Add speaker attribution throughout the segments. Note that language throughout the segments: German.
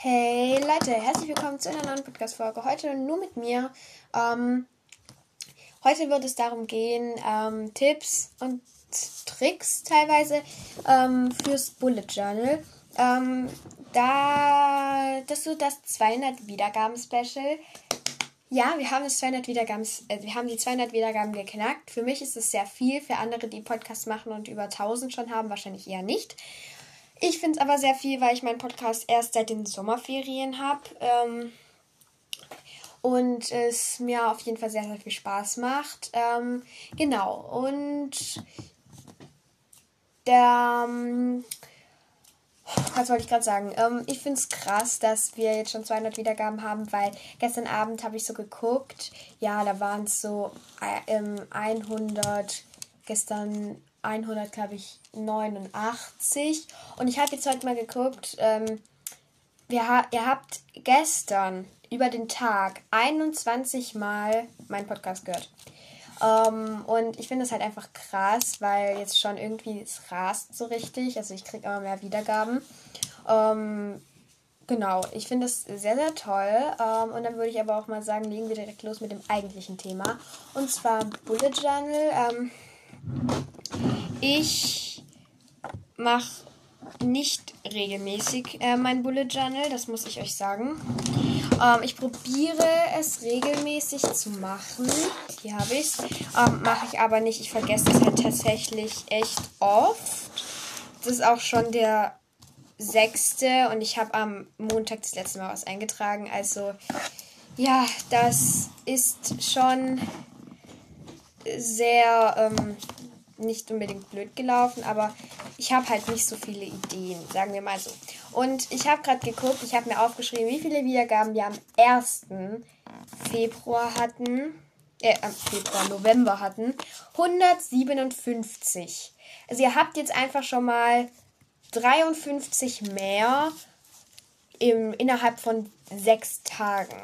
Speaker 1: Hey Leute, herzlich willkommen zu einer neuen Podcast-Folge. Heute nur mit mir. Ähm, heute wird es darum gehen, ähm, Tipps und Tricks teilweise ähm, fürs Bullet Journal. Ähm, da, das ist das 200 Wiedergaben-Special. Ja, wir haben das 200 Wiedergaben, äh, wir haben die 200 Wiedergaben geknackt. Für mich ist es sehr viel. Für andere, die Podcasts machen und über 1000 schon haben, wahrscheinlich eher nicht. Ich finde es aber sehr viel, weil ich meinen Podcast erst seit den Sommerferien habe. Ähm, und es mir auf jeden Fall sehr, sehr viel Spaß macht. Ähm, genau. Und der. Ähm, was wollte ich gerade sagen? Ähm, ich finde es krass, dass wir jetzt schon 200 Wiedergaben haben, weil gestern Abend habe ich so geguckt. Ja, da waren es so äh, 100, gestern 100, glaube ich, 89. Und ich habe jetzt heute mal geguckt. Ähm, wir, ihr habt gestern über den Tag 21 Mal meinen Podcast gehört. Um, ähm, und ich finde das halt einfach krass, weil jetzt schon irgendwie es rast so richtig. Also ich kriege immer mehr Wiedergaben. Um, ähm, genau, ich finde das sehr, sehr toll. Um, ähm, und dann würde ich aber auch mal sagen, legen wir direkt los mit dem eigentlichen Thema. Und zwar Bullet Journal. Ich mache nicht regelmäßig äh, mein Bullet Journal, das muss ich euch sagen. Ähm, ich probiere es regelmäßig zu machen. Hier habe ich es. Ähm, Mache ich aber nicht. Ich vergesse es halt tatsächlich echt oft. Das ist auch schon der sechste und ich habe am Montag das letzte Mal was eingetragen. Also ja, das ist schon sehr ähm, nicht unbedingt blöd gelaufen, aber ich habe halt nicht so viele Ideen, sagen wir mal so. Und ich habe gerade geguckt, ich habe mir aufgeschrieben, wie viele Wiedergaben wir am 1. Februar hatten. Äh, am Februar, November hatten. 157. Also ihr habt jetzt einfach schon mal 53 mehr im, innerhalb von sechs Tagen.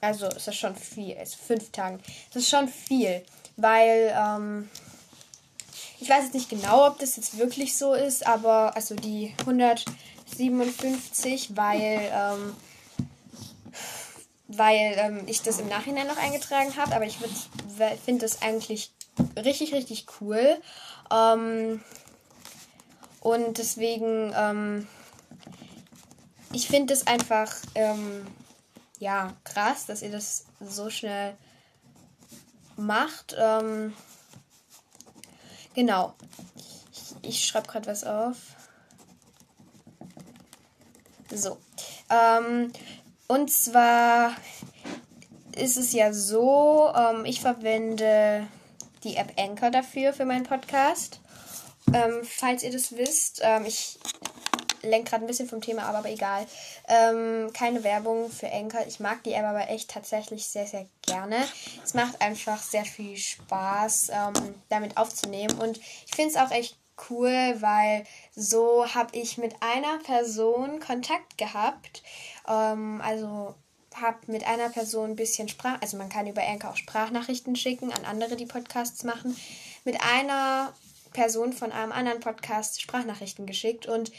Speaker 1: Also ist das schon viel, ist fünf Tagen. Das ist schon viel, weil ähm, ich weiß jetzt nicht genau, ob das jetzt wirklich so ist, aber also die 157, weil, ähm, weil ähm, ich das im Nachhinein noch eingetragen habe, aber ich finde das eigentlich richtig, richtig cool. Ähm, und deswegen, ähm, ich finde es einfach, ähm, ja, krass, dass ihr das so schnell macht. Ähm, Genau. Ich, ich schreibe gerade was auf. So. Ähm, und zwar ist es ja so, ähm, ich verwende die App Anchor dafür, für meinen Podcast. Ähm, falls ihr das wisst, ähm, ich lenke gerade ein bisschen vom Thema ab, aber egal. Ähm, keine Werbung für Anchor. Ich mag die App aber echt tatsächlich sehr, sehr gerne. Es macht einfach sehr viel Spaß, ähm, damit aufzunehmen. Und ich finde es auch echt cool, weil so habe ich mit einer Person Kontakt gehabt. Ähm, also habe mit einer Person ein bisschen Sprach, also man kann über Anchor auch Sprachnachrichten schicken an andere, die Podcasts machen. Mit einer Person von einem anderen Podcast Sprachnachrichten geschickt und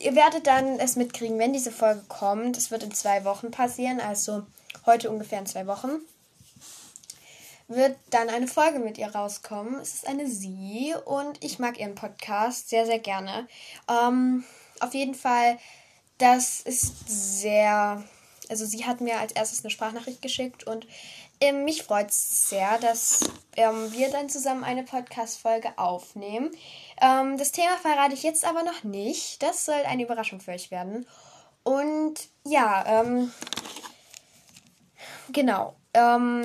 Speaker 1: Ihr werdet dann es mitkriegen, wenn diese Folge kommt. Es wird in zwei Wochen passieren, also heute ungefähr in zwei Wochen. Wird dann eine Folge mit ihr rauskommen. Es ist eine Sie und ich mag ihren Podcast sehr, sehr gerne. Ähm, auf jeden Fall, das ist sehr. Also, sie hat mir als erstes eine Sprachnachricht geschickt und ähm, mich freut es sehr, dass ähm, wir dann zusammen eine Podcast-Folge aufnehmen. Ähm, das Thema verrate ich jetzt aber noch nicht. Das soll eine Überraschung für euch werden. Und ja, ähm, genau. Ähm,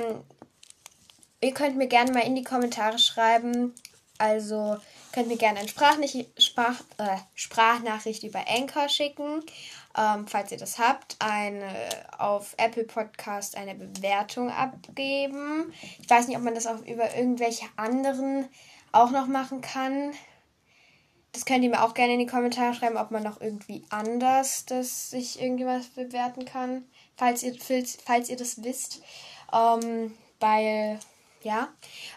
Speaker 1: ihr könnt mir gerne mal in die Kommentare schreiben. Also könnt mir gerne eine Sprachnachricht, Sprach, äh, Sprachnachricht über Anchor schicken ähm, falls ihr das habt, eine auf Apple Podcast eine Bewertung abgeben. Ich weiß nicht, ob man das auch über irgendwelche anderen auch noch machen kann. Das könnt ihr mir auch gerne in die Kommentare schreiben, ob man noch irgendwie anders das sich irgendwas bewerten kann, falls ihr, falls ihr das wisst. Ähm, weil, ja.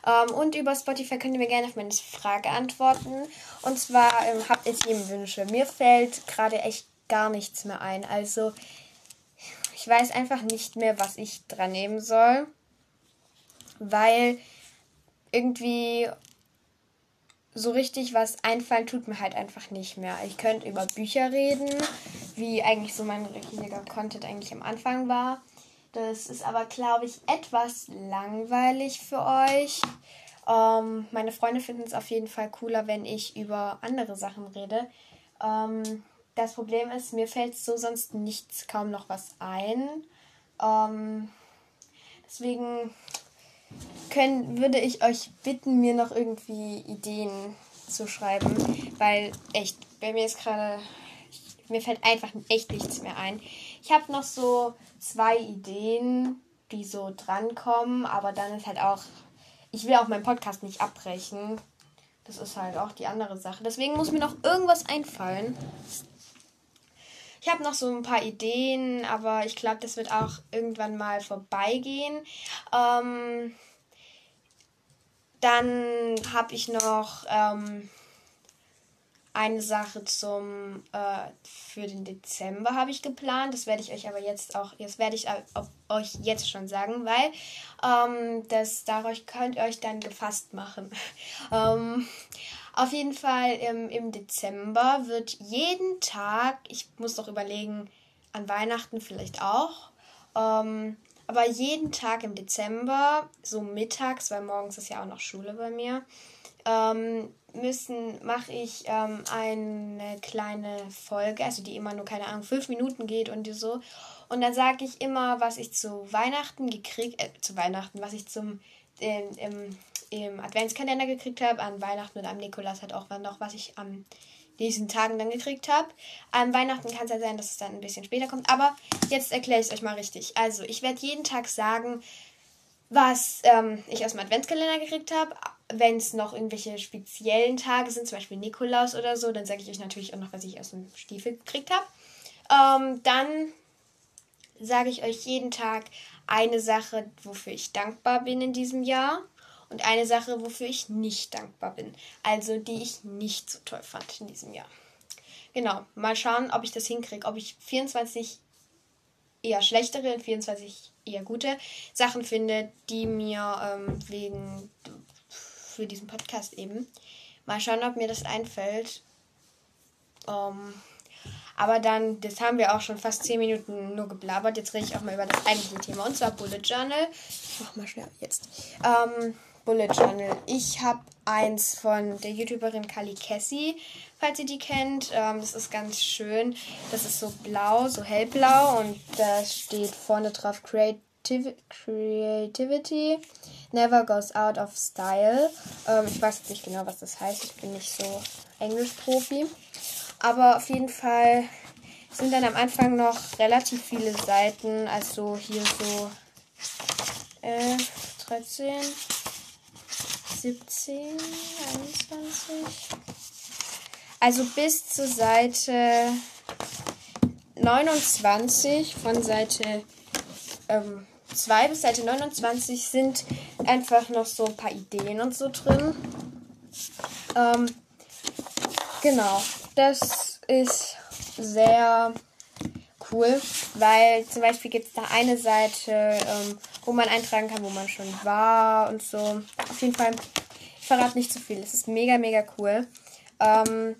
Speaker 1: Ähm, und über Spotify könnt ihr mir gerne auf meine Frage antworten. Und zwar ähm, habt ihr Themenwünsche. Mir fällt gerade echt gar nichts mehr ein. Also ich weiß einfach nicht mehr, was ich dran nehmen soll, weil irgendwie so richtig was einfallen tut mir halt einfach nicht mehr. Ich könnte über Bücher reden, wie eigentlich so mein richtiger Content eigentlich am Anfang war. Das ist aber, glaube ich, etwas langweilig für euch. Ähm, meine Freunde finden es auf jeden Fall cooler, wenn ich über andere Sachen rede. Ähm, das Problem ist, mir fällt so sonst nichts, kaum noch was ein. Ähm, deswegen können, würde ich euch bitten, mir noch irgendwie Ideen zu schreiben, weil echt, bei mir ist gerade, mir fällt einfach echt nichts mehr ein. Ich habe noch so zwei Ideen, die so drankommen, aber dann ist halt auch, ich will auch meinen Podcast nicht abbrechen. Das ist halt auch die andere Sache. Deswegen muss mir noch irgendwas einfallen. Ich habe noch so ein paar Ideen, aber ich glaube, das wird auch irgendwann mal vorbeigehen. Ähm, dann habe ich noch ähm, eine Sache zum äh, für den Dezember habe ich geplant. Das werde ich euch aber jetzt auch, jetzt werde ich euch jetzt schon sagen, weil ähm, das dadurch könnt ihr euch dann gefasst machen. ähm, auf jeden Fall im, im Dezember wird jeden Tag, ich muss doch überlegen, an Weihnachten vielleicht auch, ähm, aber jeden Tag im Dezember, so mittags, weil morgens ist ja auch noch Schule bei mir, ähm, müssen, mache ich ähm, eine kleine Folge, also die immer nur, keine Ahnung, fünf Minuten geht und so. Und dann sage ich immer, was ich zu Weihnachten gekriegt, äh, zu Weihnachten, was ich zum, äh, im, im Adventskalender gekriegt habe, an Weihnachten und am Nikolaus hat auch noch, was ich am diesen Tagen dann gekriegt habe. An Weihnachten kann es ja sein, dass es dann ein bisschen später kommt. Aber jetzt erkläre ich es euch mal richtig. Also, ich werde jeden Tag sagen, was ähm, ich aus dem Adventskalender gekriegt habe. Wenn es noch irgendwelche speziellen Tage sind, zum Beispiel Nikolaus oder so, dann sage ich euch natürlich auch noch, was ich aus dem Stiefel gekriegt habe. Ähm, dann sage ich euch jeden Tag eine Sache, wofür ich dankbar bin in diesem Jahr und eine Sache, wofür ich nicht dankbar bin. Also die ich nicht so toll fand in diesem Jahr. Genau, mal schauen, ob ich das hinkriege, ob ich 24 eher schlechtere und 24 eher gute Sachen finde, die mir ähm, wegen für diesen Podcast eben. Mal schauen, ob mir das einfällt. Ähm, aber dann, das haben wir auch schon fast 10 Minuten nur geblabbert. Jetzt rede ich auch mal über das eigentliche Thema und zwar Bullet Journal. Ich mach mal schnell jetzt. Ähm, Bullet Journal. Ich habe eins von der YouTuberin Kali Cassie, falls ihr die kennt. Ähm, das ist ganz schön. Das ist so blau, so hellblau und da steht vorne drauf Creativ Creativity never goes out of style. Ähm, ich weiß nicht genau, was das heißt. Ich bin nicht so Englisch-Profi. Aber auf jeden Fall sind dann am Anfang noch relativ viele Seiten. Also hier so äh, 13, 17, 21. Also bis zur Seite 29 von Seite ähm, 2 bis Seite 29 sind einfach noch so ein paar Ideen und so drin. Ähm, genau, das ist sehr cool, weil zum Beispiel gibt es da eine Seite, ähm, wo man eintragen kann, wo man schon war und so. Auf jeden Fall, ich verrate nicht zu viel. Es ist mega, mega cool. Ähm,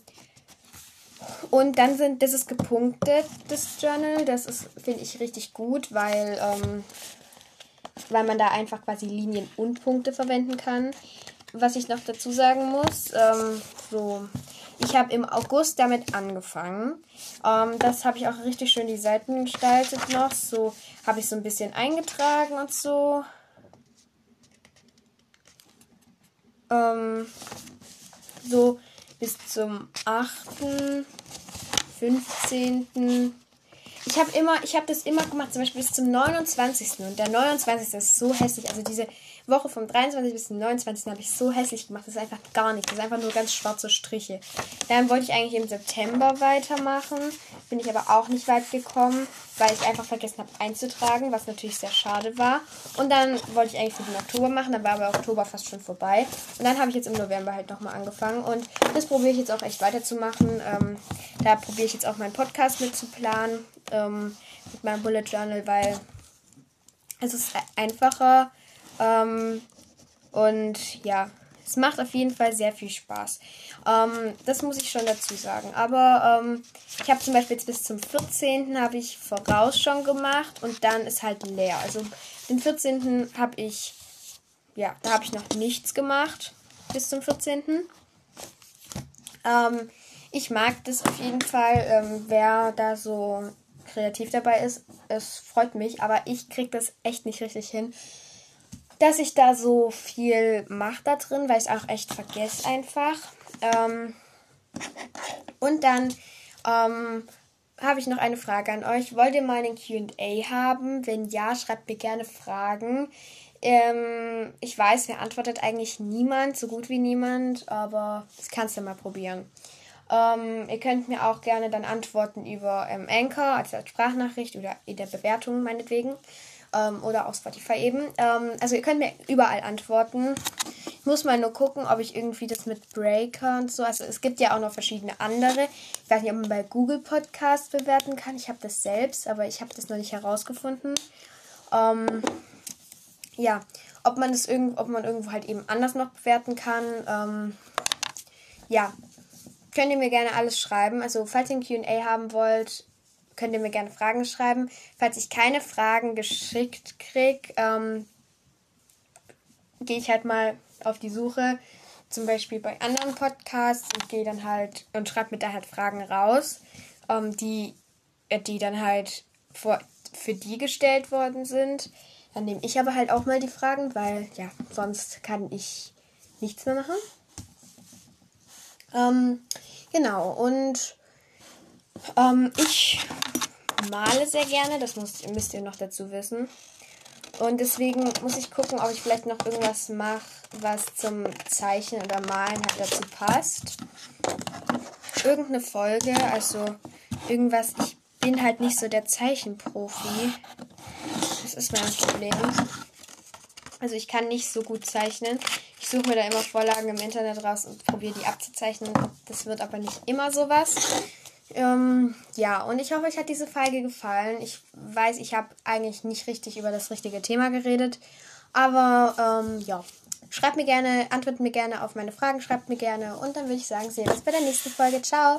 Speaker 1: und dann sind, das ist gepunktet, das Journal. Das ist, finde ich, richtig gut, weil, ähm, weil man da einfach quasi Linien und Punkte verwenden kann. Was ich noch dazu sagen muss, ähm, so ich habe im August damit angefangen. Ähm, das habe ich auch richtig schön die Seiten gestaltet noch. So habe ich so ein bisschen eingetragen und so. Ähm, so bis zum 8., 15. Ich habe immer, ich habe das immer gemacht, zum Beispiel bis zum 29. Und der 29. ist so hässlich. Also diese Woche vom 23. bis zum 29. habe ich so hässlich gemacht. Das ist einfach gar nichts. Das ist einfach nur ganz schwarze Striche. Dann wollte ich eigentlich im September weitermachen. Bin ich aber auch nicht weit gekommen, weil ich einfach vergessen habe einzutragen, was natürlich sehr schade war. Und dann wollte ich eigentlich für den Oktober machen. Dann war aber Oktober fast schon vorbei. Und dann habe ich jetzt im November halt nochmal angefangen. Und das probiere ich jetzt auch echt weiterzumachen. Ähm, da probiere ich jetzt auch meinen Podcast mit zu planen. Ähm, mit meinem Bullet Journal, weil es ist einfacher ähm, und ja, es macht auf jeden Fall sehr viel Spaß. Ähm, das muss ich schon dazu sagen. Aber ähm, ich habe zum Beispiel jetzt bis zum 14. habe ich voraus schon gemacht und dann ist halt leer. Also den 14. habe ich, ja, da habe ich noch nichts gemacht bis zum 14. Ähm, ich mag das auf jeden Fall, ähm, wer da so kreativ dabei ist. Es freut mich, aber ich kriege das echt nicht richtig hin, dass ich da so viel mache da drin, weil ich es auch echt vergesse einfach. Ähm, und dann ähm, habe ich noch eine Frage an euch. Wollt ihr mal einen QA haben? Wenn ja, schreibt mir gerne Fragen. Ähm, ich weiß, mir antwortet eigentlich niemand, so gut wie niemand, aber das kannst du mal probieren. Ähm, ihr könnt mir auch gerne dann antworten über ähm, Anchor, also als Sprachnachricht oder in der Bewertung meinetwegen. Ähm, oder auf Spotify eben. Ähm, also ihr könnt mir überall antworten. Ich muss mal nur gucken, ob ich irgendwie das mit Breaker und so. Also es gibt ja auch noch verschiedene andere. Ich weiß nicht, ob man bei Google Podcast bewerten kann. Ich habe das selbst, aber ich habe das noch nicht herausgefunden. Ähm, ja, ob man das irgend, ob man irgendwo halt eben anders noch bewerten kann. Ähm, ja, könnt ihr mir gerne alles schreiben. Also falls ihr ein QA haben wollt, könnt ihr mir gerne Fragen schreiben. Falls ich keine Fragen geschickt kriege, ähm, gehe ich halt mal auf die Suche, zum Beispiel bei anderen Podcasts und gehe dann halt und schreibe mir da halt Fragen raus, ähm, die, äh, die dann halt vor, für die gestellt worden sind. Dann nehme ich aber halt auch mal die Fragen, weil ja, sonst kann ich nichts mehr machen. Ähm, genau, und ähm, ich male sehr gerne, das muss, müsst ihr noch dazu wissen. Und deswegen muss ich gucken, ob ich vielleicht noch irgendwas mache, was zum Zeichnen oder Malen halt dazu passt. Irgendeine Folge, also irgendwas. Ich bin halt nicht so der Zeichenprofi. Das ist mein Problem. Also ich kann nicht so gut zeichnen. Ich suche mir da immer Vorlagen im Internet raus und probiere die abzuzeichnen. Das wird aber nicht immer sowas. Ähm, ja, und ich hoffe, euch hat diese Folge gefallen. Ich weiß, ich habe eigentlich nicht richtig über das richtige Thema geredet. Aber ähm, ja, schreibt mir gerne, antwortet mir gerne auf meine Fragen, schreibt mir gerne. Und dann würde ich sagen, sehen wir uns bei der nächsten Folge. Ciao!